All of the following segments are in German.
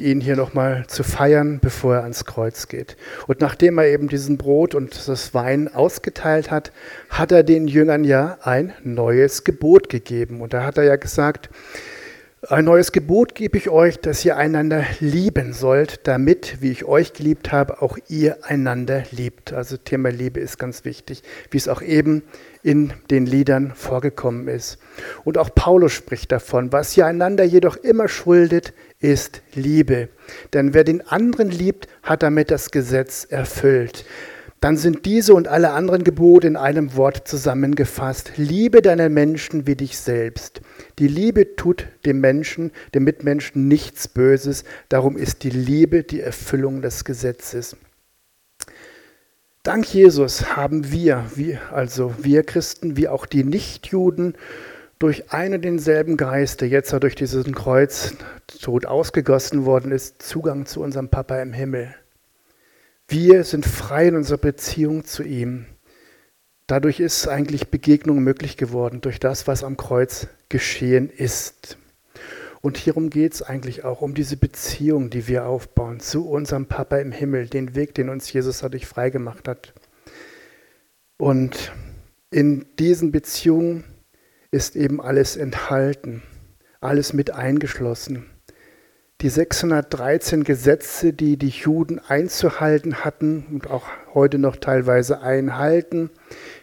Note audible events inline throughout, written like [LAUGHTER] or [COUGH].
ihn hier nochmal zu feiern, bevor er ans Kreuz geht. Und nachdem er eben diesen Brot und das Wein ausgeteilt hat, hat er den Jüngern ja ein neues Gebot gegeben. Und da hat er ja gesagt, ein neues Gebot gebe ich euch, dass ihr einander lieben sollt, damit, wie ich euch geliebt habe, auch ihr einander liebt. Also Thema Liebe ist ganz wichtig, wie es auch eben in den Liedern vorgekommen ist. Und auch Paulus spricht davon, was ihr einander jedoch immer schuldet, ist Liebe. Denn wer den anderen liebt, hat damit das Gesetz erfüllt dann sind diese und alle anderen Gebote in einem Wort zusammengefasst. Liebe deinen Menschen wie dich selbst. Die Liebe tut dem Menschen, dem Mitmenschen nichts Böses. Darum ist die Liebe die Erfüllung des Gesetzes. Dank Jesus haben wir, wie also wir Christen, wie auch die Nichtjuden, durch einen denselben Geist, der jetzt durch diesen Kreuz tot ausgegossen worden ist, Zugang zu unserem Papa im Himmel. Wir sind frei in unserer Beziehung zu ihm. Dadurch ist eigentlich Begegnung möglich geworden, durch das, was am Kreuz geschehen ist. Und hierum geht es eigentlich auch, um diese Beziehung, die wir aufbauen zu unserem Papa im Himmel, den Weg, den uns Jesus dadurch freigemacht hat. Und in diesen Beziehungen ist eben alles enthalten, alles mit eingeschlossen die 613 Gesetze, die die Juden einzuhalten hatten und auch heute noch teilweise einhalten,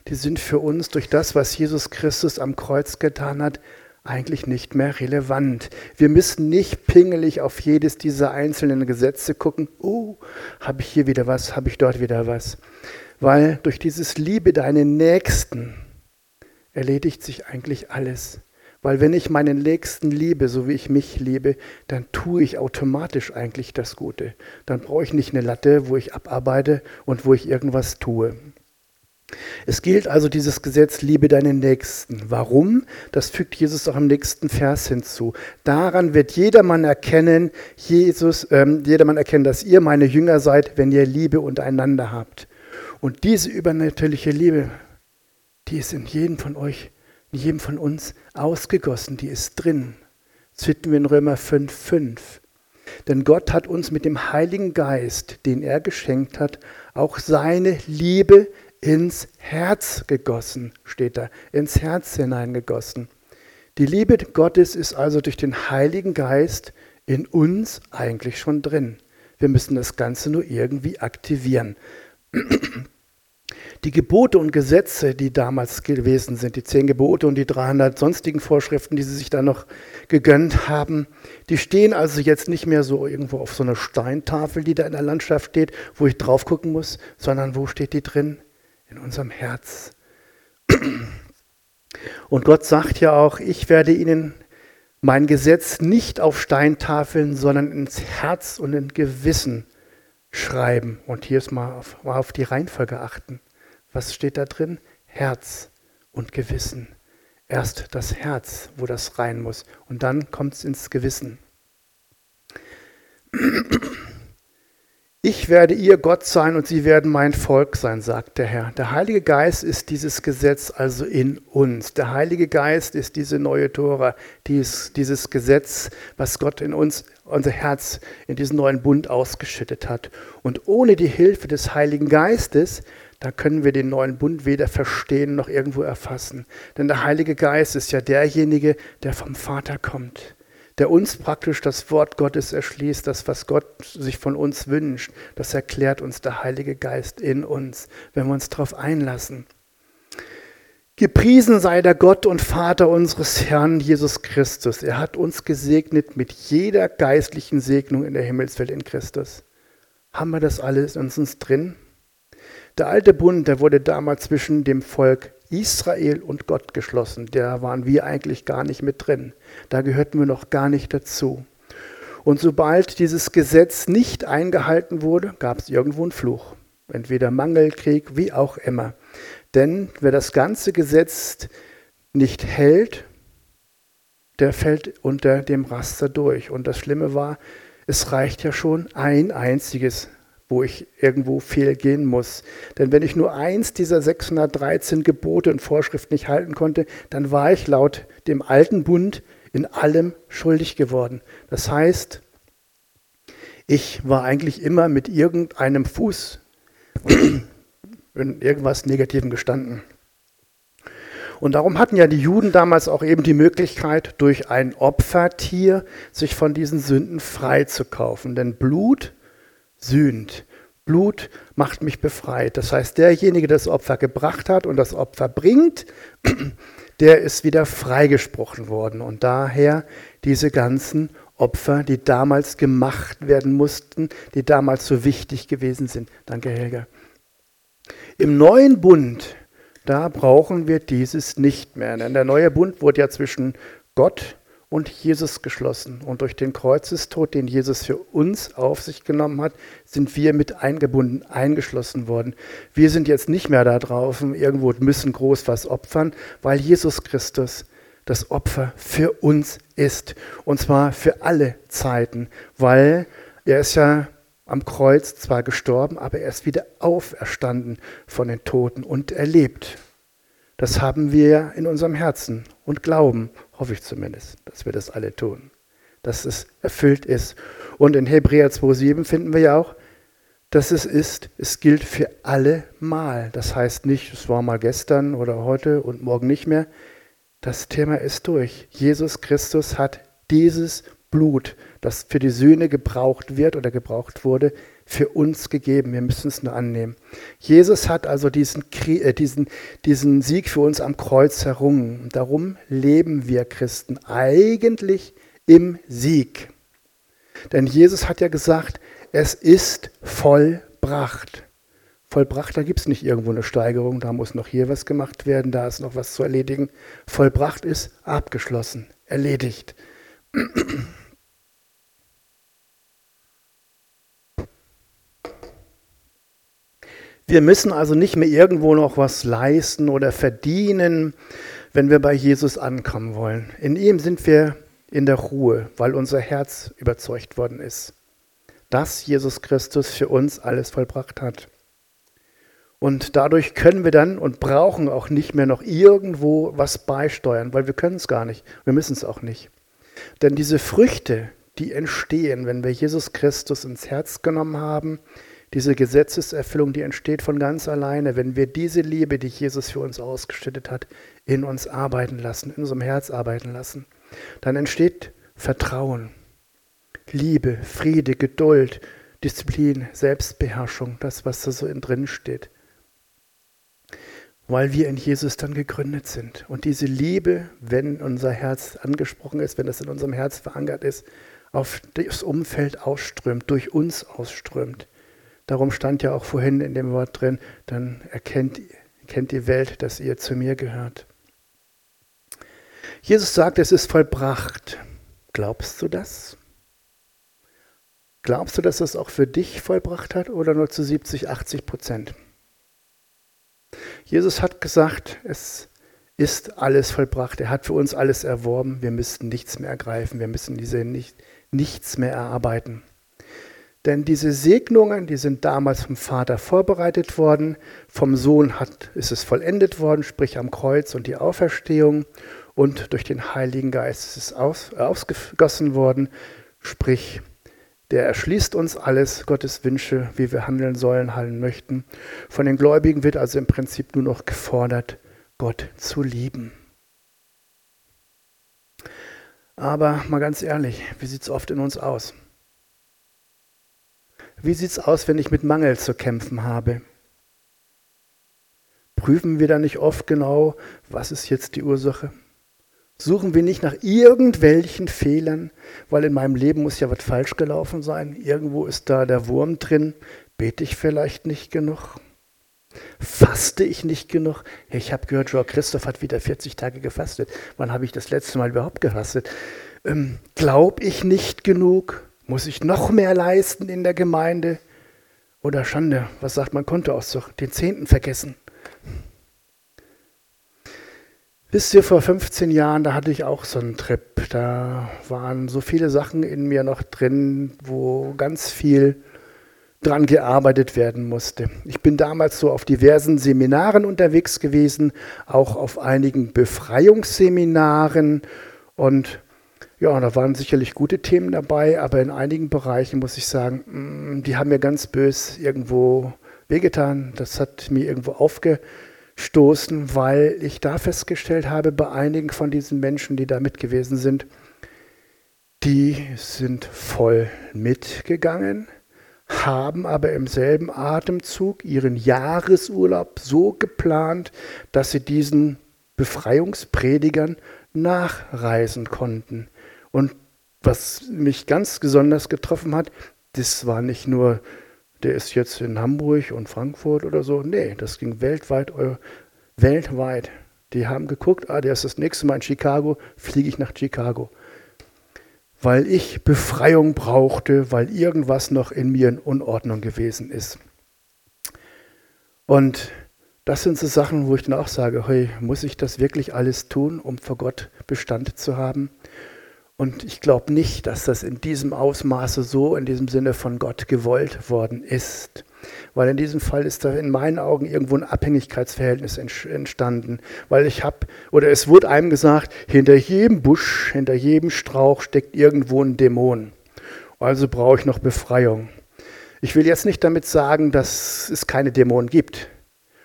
die sind für uns durch das, was Jesus Christus am Kreuz getan hat, eigentlich nicht mehr relevant. Wir müssen nicht pingelig auf jedes dieser einzelnen Gesetze gucken, oh, habe ich hier wieder was, habe ich dort wieder was. Weil durch dieses Liebe deinen Nächsten erledigt sich eigentlich alles. Weil wenn ich meinen Nächsten liebe, so wie ich mich liebe, dann tue ich automatisch eigentlich das Gute. Dann brauche ich nicht eine Latte, wo ich abarbeite und wo ich irgendwas tue. Es gilt also dieses Gesetz, liebe deinen Nächsten. Warum? Das fügt Jesus auch im nächsten Vers hinzu. Daran wird jedermann erkennen, Jesus, ähm, jedermann erkennen, dass ihr meine Jünger seid, wenn ihr Liebe untereinander habt. Und diese übernatürliche Liebe, die ist in jedem von euch in jedem von uns ausgegossen, die ist drin. Das finden wir in Römer 5, 5. Denn Gott hat uns mit dem Heiligen Geist, den er geschenkt hat, auch seine Liebe ins Herz gegossen, steht da, ins Herz hineingegossen. Die Liebe Gottes ist also durch den Heiligen Geist in uns eigentlich schon drin. Wir müssen das Ganze nur irgendwie aktivieren. [CLEARS THROAT] Die Gebote und Gesetze, die damals gewesen sind, die zehn Gebote und die 300 sonstigen Vorschriften, die sie sich da noch gegönnt haben, die stehen also jetzt nicht mehr so irgendwo auf so einer Steintafel, die da in der Landschaft steht, wo ich drauf gucken muss, sondern wo steht die drin? In unserem Herz. Und Gott sagt ja auch, ich werde ihnen mein Gesetz nicht auf Steintafeln, sondern ins Herz und in Gewissen schreiben. Und hier ist mal auf, mal auf die Reihenfolge achten. Was steht da drin? Herz und Gewissen. Erst das Herz, wo das rein muss. Und dann kommt es ins Gewissen. Ich werde ihr Gott sein und sie werden mein Volk sein, sagt der Herr. Der Heilige Geist ist dieses Gesetz also in uns. Der Heilige Geist ist diese neue Tora, dies, dieses Gesetz, was Gott in uns, unser Herz, in diesen neuen Bund ausgeschüttet hat. Und ohne die Hilfe des Heiligen Geistes da können wir den neuen Bund weder verstehen noch irgendwo erfassen. Denn der Heilige Geist ist ja derjenige, der vom Vater kommt, der uns praktisch das Wort Gottes erschließt, das, was Gott sich von uns wünscht, das erklärt uns der Heilige Geist in uns, wenn wir uns darauf einlassen. Gepriesen sei der Gott und Vater unseres Herrn Jesus Christus. Er hat uns gesegnet mit jeder geistlichen Segnung in der Himmelswelt in Christus. Haben wir das alles in uns drin? Der alte Bund, der wurde damals zwischen dem Volk Israel und Gott geschlossen. Da waren wir eigentlich gar nicht mit drin. Da gehörten wir noch gar nicht dazu. Und sobald dieses Gesetz nicht eingehalten wurde, gab es irgendwo einen Fluch. Entweder Mangel, Krieg, wie auch immer. Denn wer das ganze Gesetz nicht hält, der fällt unter dem Raster durch. Und das Schlimme war, es reicht ja schon ein einziges wo ich irgendwo fehlgehen muss. Denn wenn ich nur eins dieser 613 Gebote und Vorschriften nicht halten konnte, dann war ich laut dem alten Bund in allem schuldig geworden. Das heißt, Ich war eigentlich immer mit irgendeinem Fuß [CLEARS THROAT] in irgendwas Negativem gestanden. Und darum hatten ja die Juden damals auch eben die Möglichkeit, durch ein Opfertier sich von diesen Sünden freizukaufen. Denn Blut sühnt. Blut macht mich befreit. Das heißt, derjenige, der das Opfer gebracht hat und das Opfer bringt, [CLEARS THROAT] der ist wieder freigesprochen worden. Und daher diese ganzen Opfer, die damals gemacht werden mussten, die damals so wichtig gewesen sind. Danke, Helga. Im neuen Bund, da brauchen wir dieses nicht mehr. Denn der neue Bund wurde ja zwischen Gott und Jesus geschlossen. Und durch den Kreuzestod, den Jesus für uns auf sich genommen hat, sind wir mit eingebunden, eingeschlossen worden. Wir sind jetzt nicht mehr da drauf, irgendwo müssen groß was opfern, weil Jesus Christus das Opfer für uns ist. Und zwar für alle Zeiten, weil er ist ja am Kreuz zwar gestorben, aber er ist wieder auferstanden von den Toten und erlebt. Das haben wir in unserem Herzen und glauben, hoffe ich zumindest, dass wir das alle tun, dass es erfüllt ist. Und in Hebräer 2,7 finden wir ja auch, dass es ist, es gilt für alle Mal. Das heißt nicht, es war mal gestern oder heute und morgen nicht mehr. Das Thema ist durch. Jesus Christus hat dieses Blut, das für die Sühne gebraucht wird oder gebraucht wurde, für uns gegeben. Wir müssen es nur annehmen. Jesus hat also diesen, äh, diesen, diesen Sieg für uns am Kreuz errungen. Darum leben wir Christen eigentlich im Sieg. Denn Jesus hat ja gesagt, es ist vollbracht. Vollbracht, da gibt es nicht irgendwo eine Steigerung, da muss noch hier was gemacht werden, da ist noch was zu erledigen. Vollbracht ist abgeschlossen, erledigt. Wir müssen also nicht mehr irgendwo noch was leisten oder verdienen, wenn wir bei Jesus ankommen wollen. In ihm sind wir in der Ruhe, weil unser Herz überzeugt worden ist, dass Jesus Christus für uns alles vollbracht hat. Und dadurch können wir dann und brauchen auch nicht mehr noch irgendwo was beisteuern, weil wir können es gar nicht. Wir müssen es auch nicht. Denn diese Früchte, die entstehen, wenn wir Jesus Christus ins Herz genommen haben, diese Gesetzeserfüllung, die entsteht von ganz alleine, wenn wir diese Liebe, die Jesus für uns ausgeschüttet hat, in uns arbeiten lassen, in unserem Herz arbeiten lassen. Dann entsteht Vertrauen, Liebe, Friede, Geduld, Disziplin, Selbstbeherrschung, das, was da so in drin steht. Weil wir in Jesus dann gegründet sind. Und diese Liebe, wenn unser Herz angesprochen ist, wenn es in unserem Herz verankert ist, auf das Umfeld ausströmt, durch uns ausströmt. Darum stand ja auch vorhin in dem Wort drin, dann erkennt, erkennt die Welt, dass ihr zu mir gehört. Jesus sagt, es ist vollbracht. Glaubst du das? Glaubst du, dass es auch für dich vollbracht hat oder nur zu 70, 80 Prozent? Jesus hat gesagt, es ist alles vollbracht. Er hat für uns alles erworben. Wir müssten nichts mehr ergreifen. Wir müssen diese nicht, nichts mehr erarbeiten. Denn diese Segnungen, die sind damals vom Vater vorbereitet worden, vom Sohn hat, ist es vollendet worden, sprich am Kreuz und die Auferstehung, und durch den Heiligen Geist ist es aus, ausgegossen worden, sprich der erschließt uns alles, Gottes Wünsche, wie wir handeln sollen, handeln möchten. Von den Gläubigen wird also im Prinzip nur noch gefordert, Gott zu lieben. Aber mal ganz ehrlich, wie sieht es oft in uns aus? Wie sieht es aus, wenn ich mit Mangel zu kämpfen habe? Prüfen wir da nicht oft genau, was ist jetzt die Ursache? Suchen wir nicht nach irgendwelchen Fehlern, weil in meinem Leben muss ja was falsch gelaufen sein. Irgendwo ist da der Wurm drin. Bete ich vielleicht nicht genug? Faste ich nicht genug? Ich habe gehört, Joao Christoph hat wieder 40 Tage gefastet. Wann habe ich das letzte Mal überhaupt gefastet? Ähm, Glaube ich nicht genug? Muss ich noch mehr leisten in der Gemeinde? Oder Schande, was sagt mein Kontoauszug? Den Zehnten vergessen. Wisst ihr, vor 15 Jahren, da hatte ich auch so einen Trip. Da waren so viele Sachen in mir noch drin, wo ganz viel dran gearbeitet werden musste. Ich bin damals so auf diversen Seminaren unterwegs gewesen, auch auf einigen Befreiungsseminaren und Ja, da waren sicherlich gute Themen dabei, aber in einigen Bereichen muss ich sagen, mm, die haben mir ganz bös irgendwo wehgetan. Das hat mir irgendwo aufgestoßen, weil ich da festgestellt habe, bei einigen von diesen Menschen, die da mit gewesen sind, die sind voll mitgegangen, haben aber im selben Atemzug ihren Jahresurlaub so geplant, dass sie diesen Befreiungspredigern nachreisen konnten. Und was mich ganz besonders getroffen hat, das war nicht nur, der ist jetzt in Hamburg und Frankfurt oder so. Nee, das ging weltweit, weltweit. Die haben geguckt, ah, der ist das nächste Mal in Chicago, fliege ich nach Chicago. Weil ich Befreiung brauchte, weil irgendwas noch in mir in Unordnung gewesen ist. Und das sind so Sachen, wo ich dann auch sage, hey, muss ich das wirklich alles tun, um vor Gott Bestand zu haben? Und ich glaube nicht, dass das in diesem Ausmaße so in diesem Sinne von Gott gewollt worden ist. Weil in diesem Fall ist da in meinen Augen irgendwo ein Abhängigkeitsverhältnis entstanden. Weil ich habe, oder es wurde einem gesagt, hinter jedem Busch, hinter jedem Strauch steckt irgendwo ein Dämon. Also brauche ich noch Befreiung. Ich will jetzt nicht damit sagen, dass es keine Dämonen gibt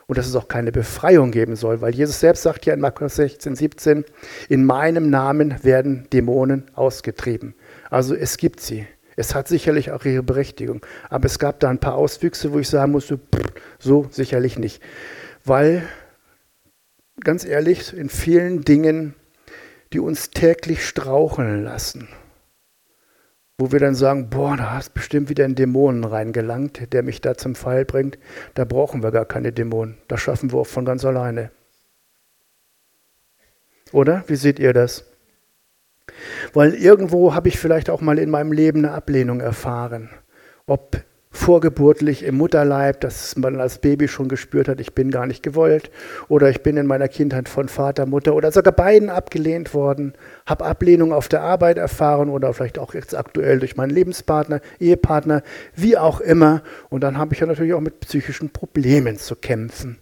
und dass es auch keine Befreiung geben soll, weil Jesus selbst sagt ja in Markus 16, 17, in meinem Namen werden Dämonen ausgetrieben. Also es gibt sie. Es hat sicherlich auch ihre Berechtigung. Aber es gab da ein paar Auswüchse, wo ich sagen musste, so sicherlich nicht. Weil, ganz ehrlich, in vielen Dingen, die uns täglich straucheln lassen, wo wir dann sagen, boah, da hast bestimmt wieder ein Dämonen reingelangt, der mich da zum Fall bringt. Da brauchen wir gar keine Dämonen. Das schaffen wir auch von ganz alleine. Oder? Wie seht ihr das? Weil irgendwo habe ich vielleicht auch mal in meinem Leben eine Ablehnung erfahren. Ob vorgeburtlich im Mutterleib, dass man als Baby schon gespürt hat, ich bin gar nicht gewollt oder ich bin in meiner Kindheit von Vater, Mutter oder sogar beiden abgelehnt worden, habe Ablehnung auf der Arbeit erfahren oder vielleicht auch jetzt aktuell durch meinen Lebenspartner, Ehepartner, wie auch immer. Und dann habe ich ja natürlich auch mit psychischen Problemen zu kämpfen.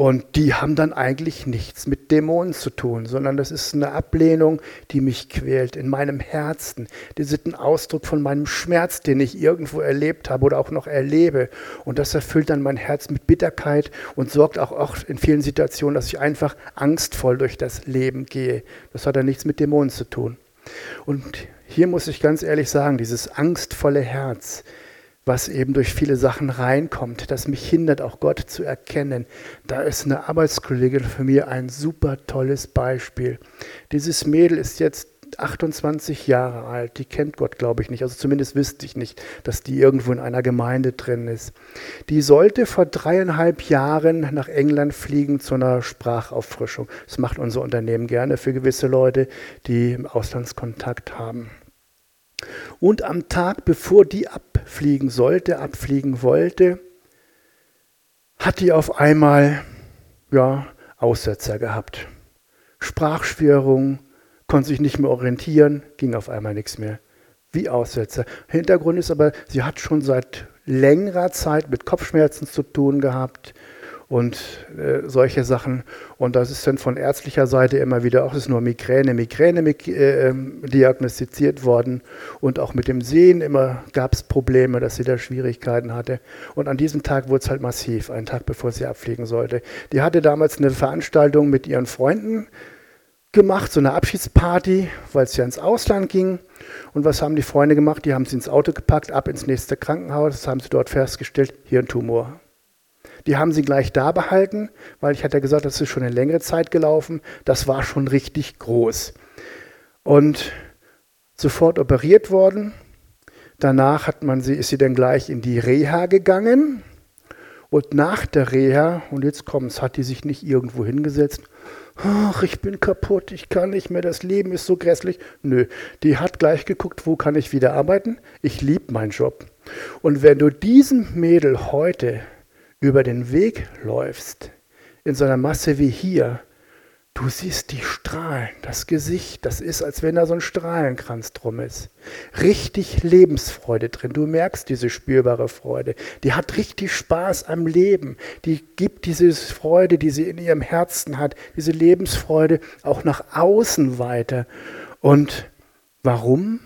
Und die haben dann eigentlich nichts mit Dämonen zu tun, sondern das ist eine Ablehnung, die mich quält in meinem Herzen. Die sind ein Ausdruck von meinem Schmerz, den ich irgendwo erlebt habe oder auch noch erlebe. Und das erfüllt dann mein Herz mit Bitterkeit und sorgt auch, auch in vielen Situationen, dass ich einfach angstvoll durch das Leben gehe. Das hat dann nichts mit Dämonen zu tun. Und hier muss ich ganz ehrlich sagen, dieses angstvolle Herz, was eben durch viele Sachen reinkommt, das mich hindert, auch Gott zu erkennen. Da ist eine Arbeitskollegin für mich ein super tolles Beispiel. Dieses Mädel ist jetzt 28 Jahre alt, die kennt Gott, glaube ich, nicht. Also zumindest wüsste ich nicht, dass die irgendwo in einer Gemeinde drin ist. Die sollte vor dreieinhalb Jahren nach England fliegen zu einer Sprachauffrischung. Das macht unser Unternehmen gerne für gewisse Leute, die Auslandskontakt haben. Und am Tag, bevor die abfliegen sollte, abfliegen wollte, hat die auf einmal ja, Aussetzer gehabt. Sprachschwierung, konnte sich nicht mehr orientieren, ging auf einmal nichts mehr. Wie Aussetzer. Hintergrund ist aber, sie hat schon seit längerer Zeit mit Kopfschmerzen zu tun gehabt, und äh, solche Sachen. Und das ist dann von ärztlicher Seite immer wieder auch, ist nur Migräne, Migräne äh, ähm, diagnostiziert worden. Und auch mit dem Sehen immer gab es Probleme, dass sie da Schwierigkeiten hatte. Und an diesem Tag wurde es halt massiv, einen Tag bevor sie abfliegen sollte. Die hatte damals eine Veranstaltung mit ihren Freunden gemacht, so eine Abschiedsparty, weil es ja ins Ausland ging. Und was haben die Freunde gemacht? Die haben sie ins Auto gepackt, ab ins nächste Krankenhaus, das haben sie dort festgestellt, hier ein Tumor. Die haben sie gleich da behalten, weil ich hatte gesagt, das ist schon eine längere Zeit gelaufen. Das war schon richtig groß. Und sofort operiert worden. Danach hat man sie, ist sie dann gleich in die Reha gegangen. Und nach der Reha, und jetzt kommt es, hat die sich nicht irgendwo hingesetzt. Ach, ich bin kaputt, ich kann nicht mehr, das Leben ist so grässlich. Nö, die hat gleich geguckt, wo kann ich wieder arbeiten. Ich liebe meinen Job. Und wenn du diesem Mädel heute über den Weg läufst, in so einer Masse wie hier, du siehst die Strahlen, das Gesicht, das ist, als wenn da so ein Strahlenkranz drum ist. Richtig Lebensfreude drin. Du merkst diese spürbare Freude. Die hat richtig Spaß am Leben. Die gibt diese Freude, die sie in ihrem Herzen hat, diese Lebensfreude auch nach außen weiter. Und Warum?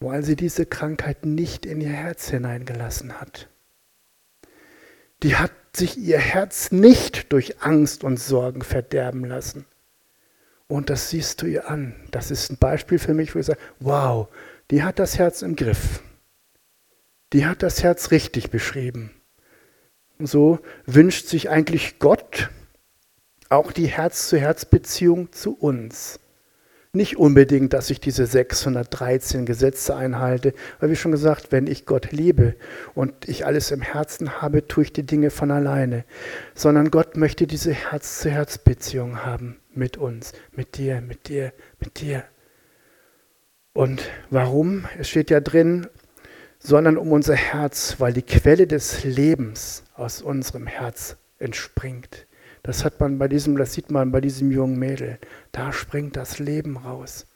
Weil sie diese Krankheit nicht in ihr Herz hineingelassen hat. Die hat sich ihr Herz nicht durch Angst und Sorgen verderben lassen. Und das siehst du ihr an. Das ist ein Beispiel für mich, wo ich sage, wow, die hat das Herz im Griff. Die hat das Herz richtig beschrieben. So wünscht sich eigentlich Gott auch die Herz-zu-Herz-Beziehung zu uns. Nicht unbedingt, dass ich diese 613 Gesetze einhalte, weil wie schon gesagt, wenn ich Gott liebe und ich alles im Herzen habe, tue ich die Dinge von alleine, sondern Gott möchte diese Herz-zu-Herz-Beziehung haben mit uns, mit dir, mit dir, mit dir. Und warum? Es steht ja drin, sondern um unser Herz, weil die Quelle des Lebens aus unserem Herz entspringt. Das hat man bei diesem, das sieht man bei diesem jungen Mädel. Da springt das Leben raus.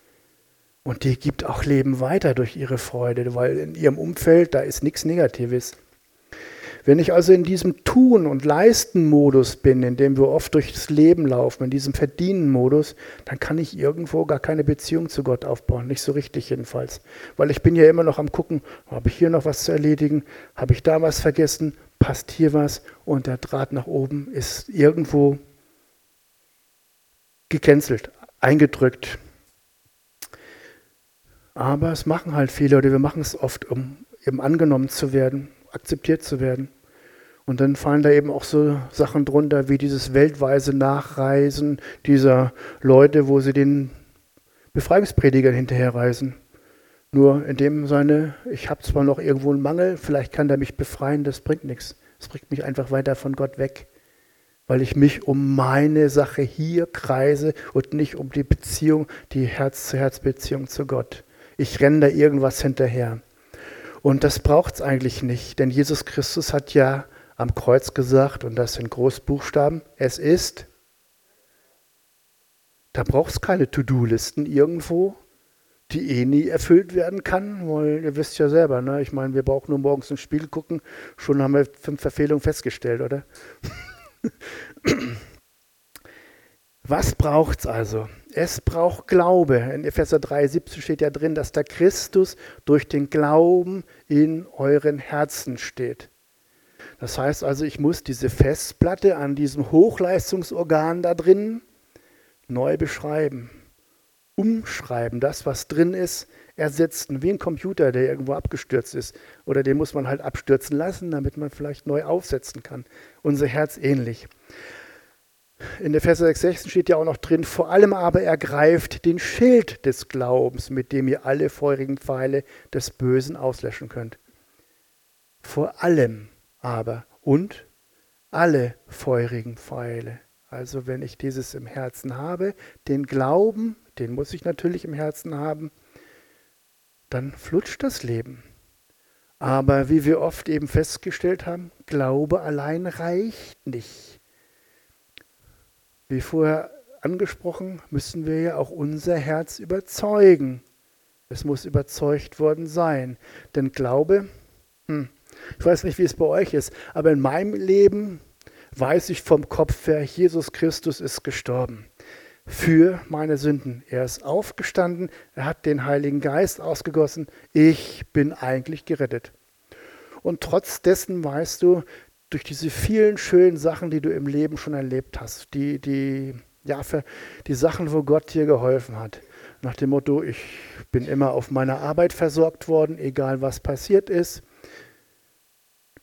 Und die gibt auch Leben weiter durch ihre Freude, weil in ihrem Umfeld, da ist nichts Negatives. Wenn ich also in diesem Tun- und Leisten-Modus bin, in dem wir oft durchs Leben laufen, in diesem Verdienen-Modus, dann kann ich irgendwo gar keine Beziehung zu Gott aufbauen. Nicht so richtig jedenfalls. Weil ich bin ja immer noch am gucken, habe ich hier noch was zu erledigen, habe ich da was vergessen, passt hier was und der Draht nach oben ist irgendwo gecancelt, eingedrückt. Aber es machen halt viele oder wir machen es oft, um eben angenommen zu werden, akzeptiert zu werden. Und dann fallen da eben auch so Sachen drunter wie dieses weltweise Nachreisen dieser Leute, wo sie den Befreiungspredigern hinterherreisen. Nur in dem Sinne, ich habe zwar noch irgendwo einen Mangel, vielleicht kann der mich befreien, das bringt nichts. Es bringt mich einfach weiter von Gott weg, weil ich mich um meine Sache hier kreise und nicht um die Beziehung, die Herz-zu-Herz-Beziehung zu Gott. Ich renne da irgendwas hinterher. Und das braucht es eigentlich nicht, denn Jesus Christus hat ja am Kreuz gesagt, und das in Großbuchstaben, es ist. Da braucht es keine To-Do-Listen irgendwo, die eh nie erfüllt werden kann, weil ihr wisst ja selber, ne? ich meine, wir brauchen nur morgens ins Spiel gucken, schon haben wir fünf Verfehlungen festgestellt, oder? [LAUGHS] Was braucht es also? Es braucht Glaube. In Epheser 3, 17 steht ja drin, dass der Christus durch den Glauben in euren Herzen steht. Das heißt also, ich muss diese Festplatte an diesem Hochleistungsorgan da drin neu beschreiben, umschreiben. Das, was drin ist, ersetzen, wie ein Computer, der irgendwo abgestürzt ist. Oder den muss man halt abstürzen lassen, damit man vielleicht neu aufsetzen kann. Unser Herz ähnlich. In der Vers 6,16 steht ja auch noch drin, vor allem aber ergreift den Schild des Glaubens, mit dem ihr alle feurigen Pfeile des Bösen auslöschen könnt. Vor allem aber und alle feurigen Pfeile. Also wenn ich dieses im Herzen habe, den Glauben, den muss ich natürlich im Herzen haben, dann flutscht das Leben. Aber wie wir oft eben festgestellt haben, Glaube allein reicht nicht. Wie vorher angesprochen, müssen wir ja auch unser Herz überzeugen. Es muss überzeugt worden sein. Denn Glaube, hm, ich weiß nicht, wie es bei euch ist, aber in meinem Leben weiß ich vom Kopf her, Jesus Christus ist gestorben für meine Sünden. Er ist aufgestanden, er hat den Heiligen Geist ausgegossen. Ich bin eigentlich gerettet. Und trotz dessen weißt du, durch diese vielen schönen Sachen, die du im Leben schon erlebt hast, die, die, ja, für die Sachen, wo Gott dir geholfen hat. Nach dem Motto, ich bin immer auf meiner Arbeit versorgt worden, egal was passiert ist.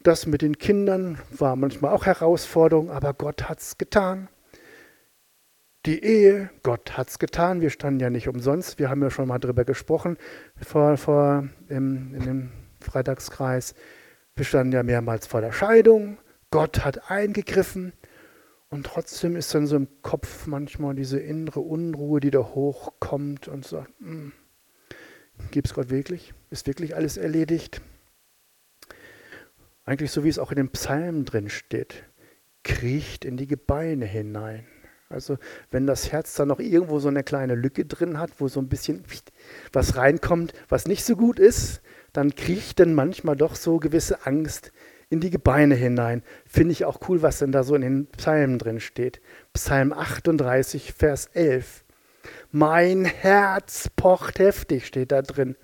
Das mit den Kindern war manchmal auch Herausforderung, aber Gott hat es getan. Die Ehe, Gott hat es getan. Wir standen ja nicht umsonst. Wir haben ja schon mal darüber gesprochen vor, vor im, in dem Freitagskreis. Wir standen ja mehrmals vor der Scheidung. Gott hat eingegriffen. Und trotzdem ist dann so im Kopf manchmal diese innere Unruhe, die da hochkommt und sagt, hm, gibt es Gott wirklich? Ist wirklich alles erledigt? Eigentlich so wie es auch in den Psalmen drin steht, kriecht in die Gebeine hinein. Also wenn das Herz dann noch irgendwo so eine kleine Lücke drin hat, wo so ein bisschen was reinkommt, was nicht so gut ist, dann kriecht dann manchmal doch so gewisse Angst in die Gebeine hinein. Finde ich auch cool, was denn da so in den Psalmen drin steht. Psalm 38, Vers 11. Mein Herz pocht heftig, steht da drin.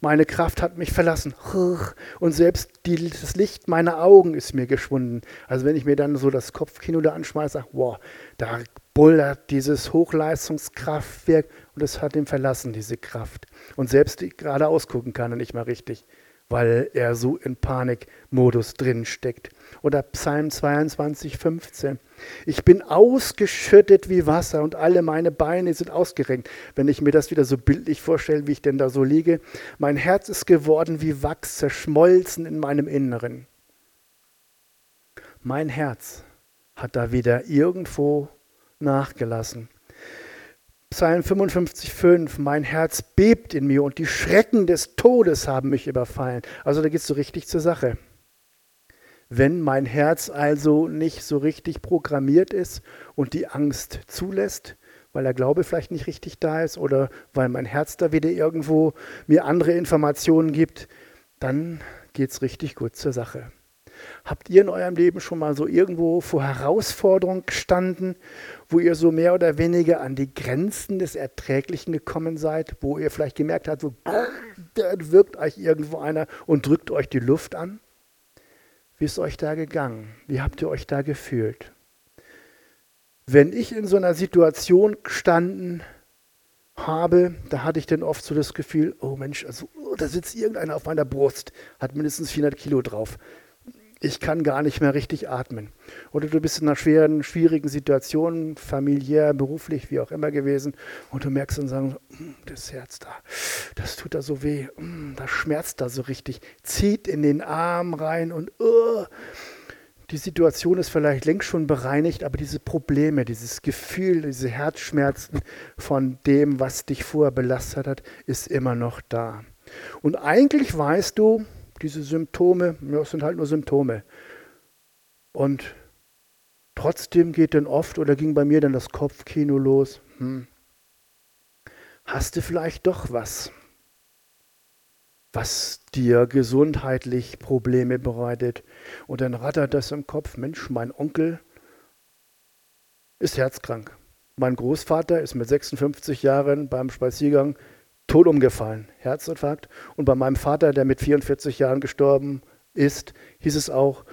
Meine Kraft hat mich verlassen. Und selbst die, das Licht meiner Augen ist mir geschwunden. Also wenn ich mir dann so das Kopfkino da anschmeiße, wow, da bullert dieses Hochleistungskraftwerk und es hat ihn verlassen, diese Kraft. Und selbst geradeaus gucken kann er nicht mal richtig weil er so in Panikmodus drin steckt. Oder Psalm 22, 15. Ich bin ausgeschüttet wie Wasser und alle meine Beine sind ausgerenkt. Wenn ich mir das wieder so bildlich vorstelle, wie ich denn da so liege. Mein Herz ist geworden wie Wachs, zerschmolzen in meinem Inneren. Mein Herz hat da wieder irgendwo nachgelassen. Psalm 55,5, mein Herz bebt in mir und die Schrecken des Todes haben mich überfallen. Also da geht es so richtig zur Sache. Wenn mein Herz also nicht so richtig programmiert ist und die Angst zulässt, weil der Glaube vielleicht nicht richtig da ist oder weil mein Herz da wieder irgendwo mir andere Informationen gibt, dann geht es richtig gut zur Sache. Habt ihr in eurem Leben schon mal so irgendwo vor Herausforderungen gestanden, wo ihr so mehr oder weniger an die Grenzen des Erträglichen gekommen seid, wo ihr vielleicht gemerkt habt, so, da wirkt euch irgendwo einer und drückt euch die Luft an? Wie ist euch da gegangen? Wie habt ihr euch da gefühlt? Wenn ich in so einer Situation gestanden habe, da hatte ich dann oft so das Gefühl, oh Mensch, also, oh, da sitzt irgendeiner auf meiner Brust, hat mindestens 400 Kilo drauf ich kann gar nicht mehr richtig atmen. Oder du bist in einer schweren, schwierigen Situation, familiär, beruflich, wie auch immer gewesen, und du merkst dann sagen, hm, das Herz da, das tut da so weh, hm, das schmerzt da so richtig, zieht in den Arm rein und uh, die Situation ist vielleicht längst schon bereinigt, aber diese Probleme, dieses Gefühl, diese Herzschmerzen von dem, was dich vorher belastet hat, ist immer noch da. Und eigentlich weißt du, diese Symptome, ja, sind halt nur Symptome. Und trotzdem geht dann oft oder ging bei mir dann das Kopfkino los. Hm. Hast du vielleicht doch was, was dir gesundheitlich Probleme bereitet? Und dann rattert das im Kopf, Mensch, mein Onkel ist herzkrank. Mein Großvater ist mit 56 Jahren beim Spaziergang tot umgefallen, Herzinfarkt. Und bei meinem Vater, der mit 44 Jahren gestorben ist, hieß es auch,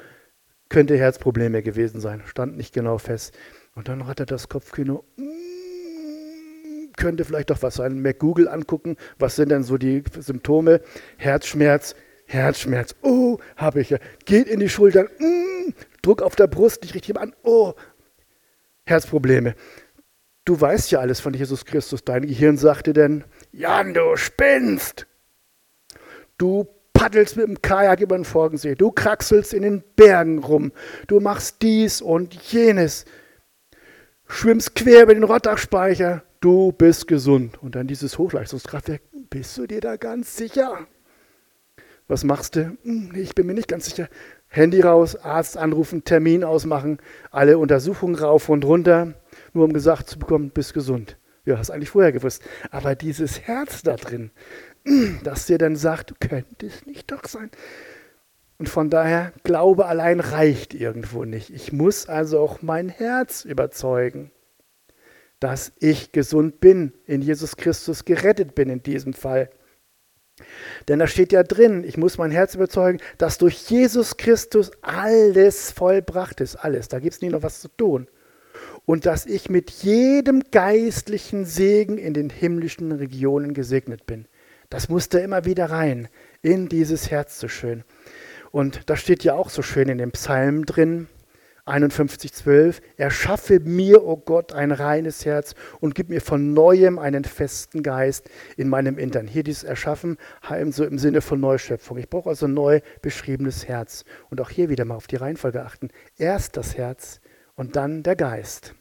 könnte Herzprobleme gewesen sein. Stand nicht genau fest. Und dann hat er das Kopfkino, mm, könnte vielleicht doch was sein. Mehr Google angucken, was sind denn so die Symptome? Herzschmerz, Herzschmerz, oh, habe ich ja. Geht in die Schultern, mm, Druck auf der Brust, nicht richtig an, oh, Herzprobleme. Du weißt ja alles von Jesus Christus. Dein Gehirn sagte denn, Jan, du spinnst. Du paddelst mit dem Kajak über den Forgensee. Du kraxelst in den Bergen rum. Du machst dies und jenes. Schwimmst quer über den Rottachspeicher. Du bist gesund. Und dann dieses Hochleistungskraftwerk. Bist du dir da ganz sicher? Was machst du? Hm, ich bin mir nicht ganz sicher. Handy raus, Arzt anrufen, Termin ausmachen, alle Untersuchungen rauf und runter, nur um gesagt zu bekommen, bist gesund. Ja, hast eigentlich vorher gewusst. Aber dieses Herz da drin, [CLEARS THROAT] das dir dann sagt, könnte es nicht doch sein. Und von daher, Glaube allein reicht irgendwo nicht. Ich muss also auch mein Herz überzeugen, dass ich gesund bin, in Jesus Christus gerettet bin in diesem Fall. Denn da steht ja drin, ich muss mein Herz überzeugen, dass durch Jesus Christus alles vollbracht ist. Alles. Da gibt es nie noch was zu tun und dass ich mit jedem geistlichen Segen in den himmlischen Regionen gesegnet bin. Das musste immer wieder rein in dieses Herz so schön. Und das steht ja auch so schön in dem Psalm drin, 51,12. Erschaffe mir, o oh Gott, ein reines Herz und gib mir von neuem einen festen Geist in meinem Innern. Hier dieses Erschaffen so im Sinne von Neuschöpfung. Ich brauche also ein neu beschriebenes Herz. Und auch hier wieder mal auf die Reihenfolge achten. Erst das Herz, und dann der Geist.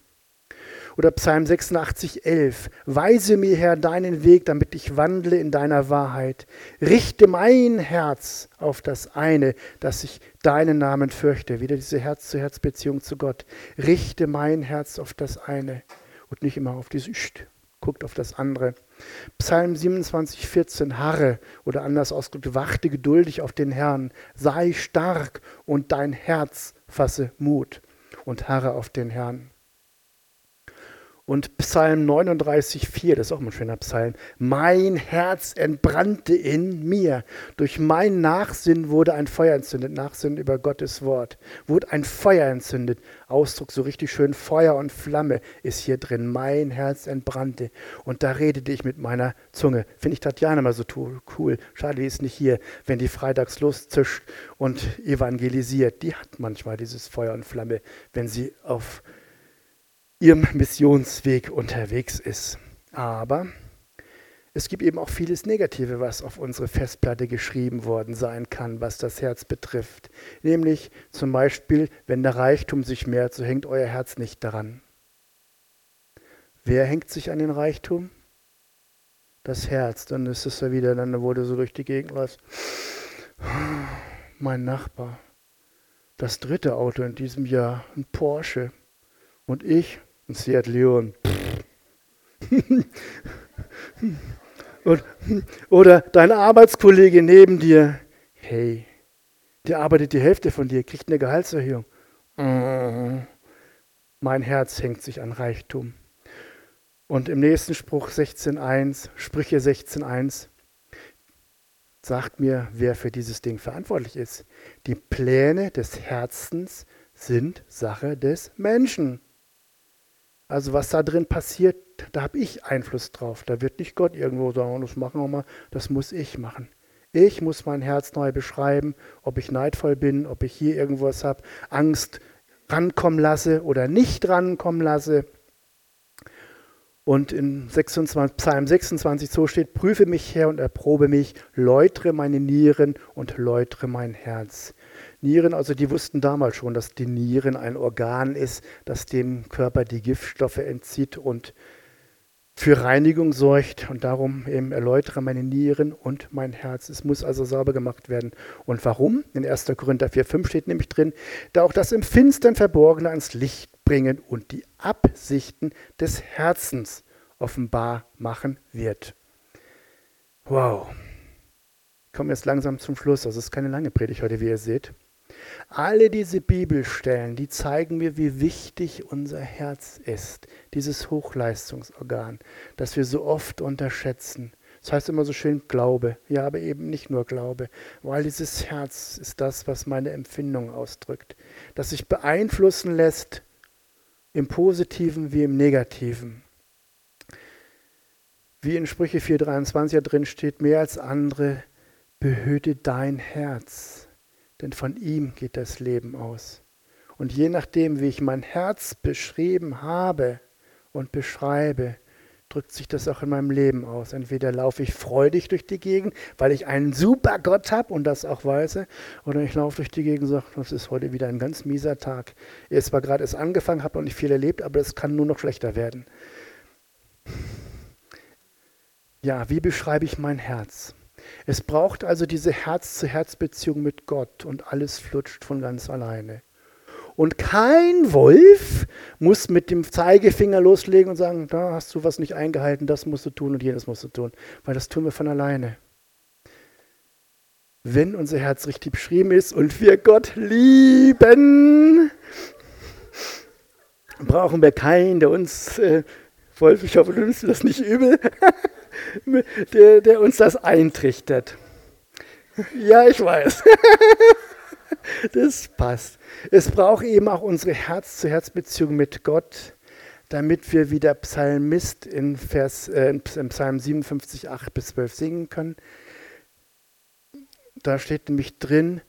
Oder Psalm 86, 11. Weise mir, Herr, deinen Weg, damit ich wandle in deiner Wahrheit. Richte mein Herz auf das eine, dass ich deinen Namen fürchte. Wieder diese Herz-zu-Herz-Beziehung zu Gott. Richte mein Herz auf das eine und nicht immer auf dieses Üst. Guckt auf das andere. Psalm 27, 14. Harre oder anders ausgedrückt, warte geduldig auf den Herrn. Sei stark und dein Herz fasse Mut und harre auf den Herrn. Und Psalm 39, 4, das ist auch ein schöner Psalm. Mein Herz entbrannte in mir. Durch mein Nachsinn wurde ein Feuer entzündet. Nachsinn über Gottes Wort. Wurde ein Feuer entzündet. Ausdruck so richtig schön. Feuer und Flamme ist hier drin. Mein Herz entbrannte. Und da redete ich mit meiner Zunge. Finde ich Tatjana mal so cool. Schade, die ist nicht hier. Wenn die freitags loszischt und evangelisiert. Die hat manchmal dieses Feuer und Flamme, wenn sie auf ihrem Missionsweg unterwegs ist. Aber es gibt eben auch vieles Negative, was auf unsere Festplatte geschrieben worden sein kann, was das Herz betrifft. Nämlich zum Beispiel, wenn der Reichtum sich mehrt, so hängt euer Herz nicht daran. Wer hängt sich an den Reichtum? Das Herz. Dann ist es ja wieder, dann wurde so durch die Gegend was. Mein Nachbar. Das dritte Auto in diesem Jahr, ein Porsche. Und ich, ein Seat Leon. Oder deine Arbeitskollege neben dir, hey, der arbeitet die Hälfte von dir, kriegt eine Gehaltserhöhung. Mein Herz hängt sich an Reichtum. Und im nächsten Spruch 16.1, Sprüche 16.1, sagt mir, wer für dieses Ding verantwortlich ist. Die Pläne des Herzens sind Sache des Menschen. Also was da drin passiert, da habe ich Einfluss drauf. Da wird nicht Gott irgendwo sagen, das machen wir mal, das muss ich machen. Ich muss mein Herz neu beschreiben, ob ich neidvoll bin, ob ich hier irgendwas habe, Angst rankommen lasse oder nicht rankommen lasse. Und in 26, Psalm 26 so steht, prüfe mich her und erprobe mich, läutere meine Nieren und läutere mein Herz. Nieren, also die wussten damals schon, dass die Nieren ein Organ ist, das dem Körper die Giftstoffe entzieht und für Reinigung sorgt und darum eben erläutere meine Nieren und mein Herz. Es muss also sauber gemacht werden. Und warum? In 1. Korinther 4,5 steht nämlich drin, da auch das im Finstern Verborgene ans Licht bringen und die Absichten des Herzens offenbar machen wird. Wow. Ich komme jetzt langsam zum Schluss. Also es ist keine lange Predigt heute, wie ihr seht. Alle diese Bibelstellen, die zeigen mir, wie wichtig unser Herz ist, dieses Hochleistungsorgan, das wir so oft unterschätzen. Das heißt immer so schön Glaube, ja, aber eben nicht nur Glaube, weil dieses Herz ist das, was meine Empfindung ausdrückt, das sich beeinflussen lässt im Positiven wie im Negativen. Wie in Sprüche 4,23 drin steht, mehr als andere, behüte dein Herz denn von ihm geht das Leben aus. Und je nachdem, wie ich mein Herz beschrieben habe und beschreibe, drückt sich das auch in meinem Leben aus. Entweder laufe ich freudig durch die Gegend, weil ich einen super Gott habe und das auch weiß, oder ich laufe durch die Gegend und sage, das ist heute wieder ein ganz mieser Tag. Ihr zwar gerade erst angefangen, habt noch nicht viel erlebt, aber es kann nur noch schlechter werden. Ja, wie beschreibe ich mein Herz? Es braucht also diese Herz-zu-Herz-Beziehung mit Gott und alles flutscht von ganz alleine. Und kein Wolf muss mit dem Zeigefinger loslegen und sagen, da hast du was nicht eingehalten, das musst du tun und jenes musst du tun, weil das tun wir von alleine. Wenn unser Herz richtig beschrieben ist und wir Gott lieben, brauchen wir keinen, der uns, äh, Wolf, ich hoffe, du nimmst das nicht übel, [LAUGHS] der, der uns das eintrichtert. Ja, ich weiß. [LAUGHS] Das passt. Es braucht eben auch unsere Herz-zu-Herz-Beziehung mit Gott, damit wir wie der Psalmist in, Vers, äh, in Psalm 57, 8 bis 12 singen können. Da steht nämlich drin,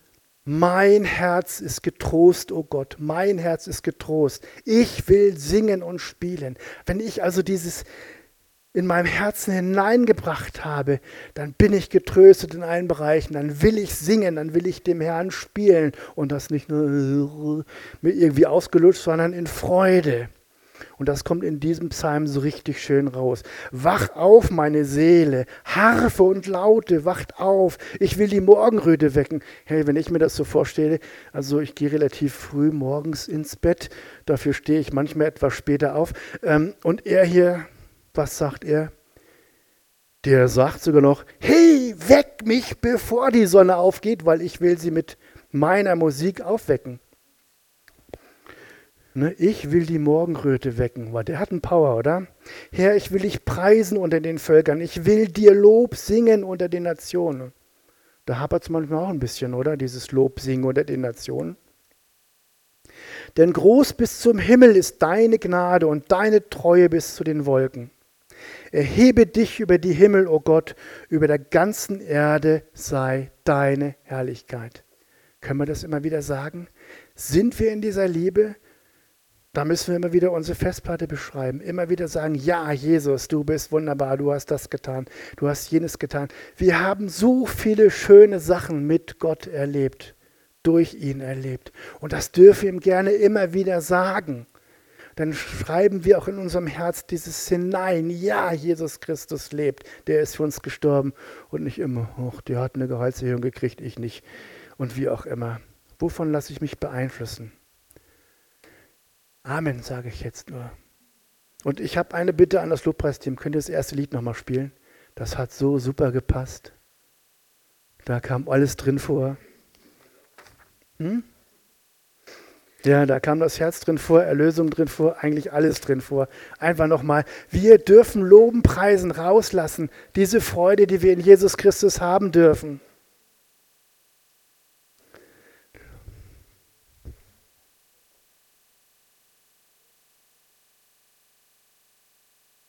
mein Herz ist getrost, o oh Gott, mein Herz ist getrost. Ich will singen und spielen. Wenn ich also dieses, in meinem Herzen hineingebracht habe, dann bin ich getröstet in allen Bereichen, dann will ich singen, dann will ich dem Herrn spielen und das nicht nur irgendwie ausgelutscht, sondern in Freude. Und das kommt in diesem Psalm so richtig schön raus. Wach auf, meine Seele, Harfe und Laute, wacht auf. Ich will die Morgenröte wecken. Hey, wenn ich mir das so vorstelle, also ich gehe relativ früh morgens ins Bett, dafür stehe ich manchmal etwas später auf. Ähm, und er hier was sagt er? Der sagt sogar noch, hey, weck mich, bevor die Sonne aufgeht, weil ich will sie mit meiner Musik aufwecken. Ne, ich will die Morgenröte wecken, weil der hat einen Power, oder? Herr, ich will dich preisen unter den Völkern. Ich will dir Lob singen unter den Nationen. Da hapert es manchmal auch ein bisschen, oder? Dieses Lob singen unter den Nationen. Denn groß bis zum Himmel ist deine Gnade und deine Treue bis zu den Wolken. Erhebe dich über die Himmel, o oh Gott, über der ganzen Erde sei deine Herrlichkeit. Können wir das immer wieder sagen? Sind wir in dieser Liebe? Da müssen wir immer wieder unsere Festplatte beschreiben, immer wieder sagen, ja, Jesus, du bist wunderbar, du hast das getan, du hast jenes getan. Wir haben so viele schöne Sachen mit Gott erlebt, durch ihn erlebt. Und das dürfen wir ihm gerne immer wieder sagen. Dann schreiben wir auch in unserem Herz dieses hinein, ja, Jesus Christus lebt, der ist für uns gestorben und nicht immer, ach, der hat eine Gehaltserhöhung gekriegt, ich nicht und wie auch immer. Wovon lasse ich mich beeinflussen? Amen, sage ich jetzt nur. Und ich habe eine Bitte an das Lobpreisteam. Könnt ihr das erste Lied nochmal spielen? Das hat so super gepasst. Da kam alles drin vor. Hm? Ja, da kam das Herz drin vor, Erlösung drin vor, eigentlich alles drin vor. Einfach nochmal, wir dürfen loben, preisen, rauslassen, diese Freude, die wir in Jesus Christus haben dürfen.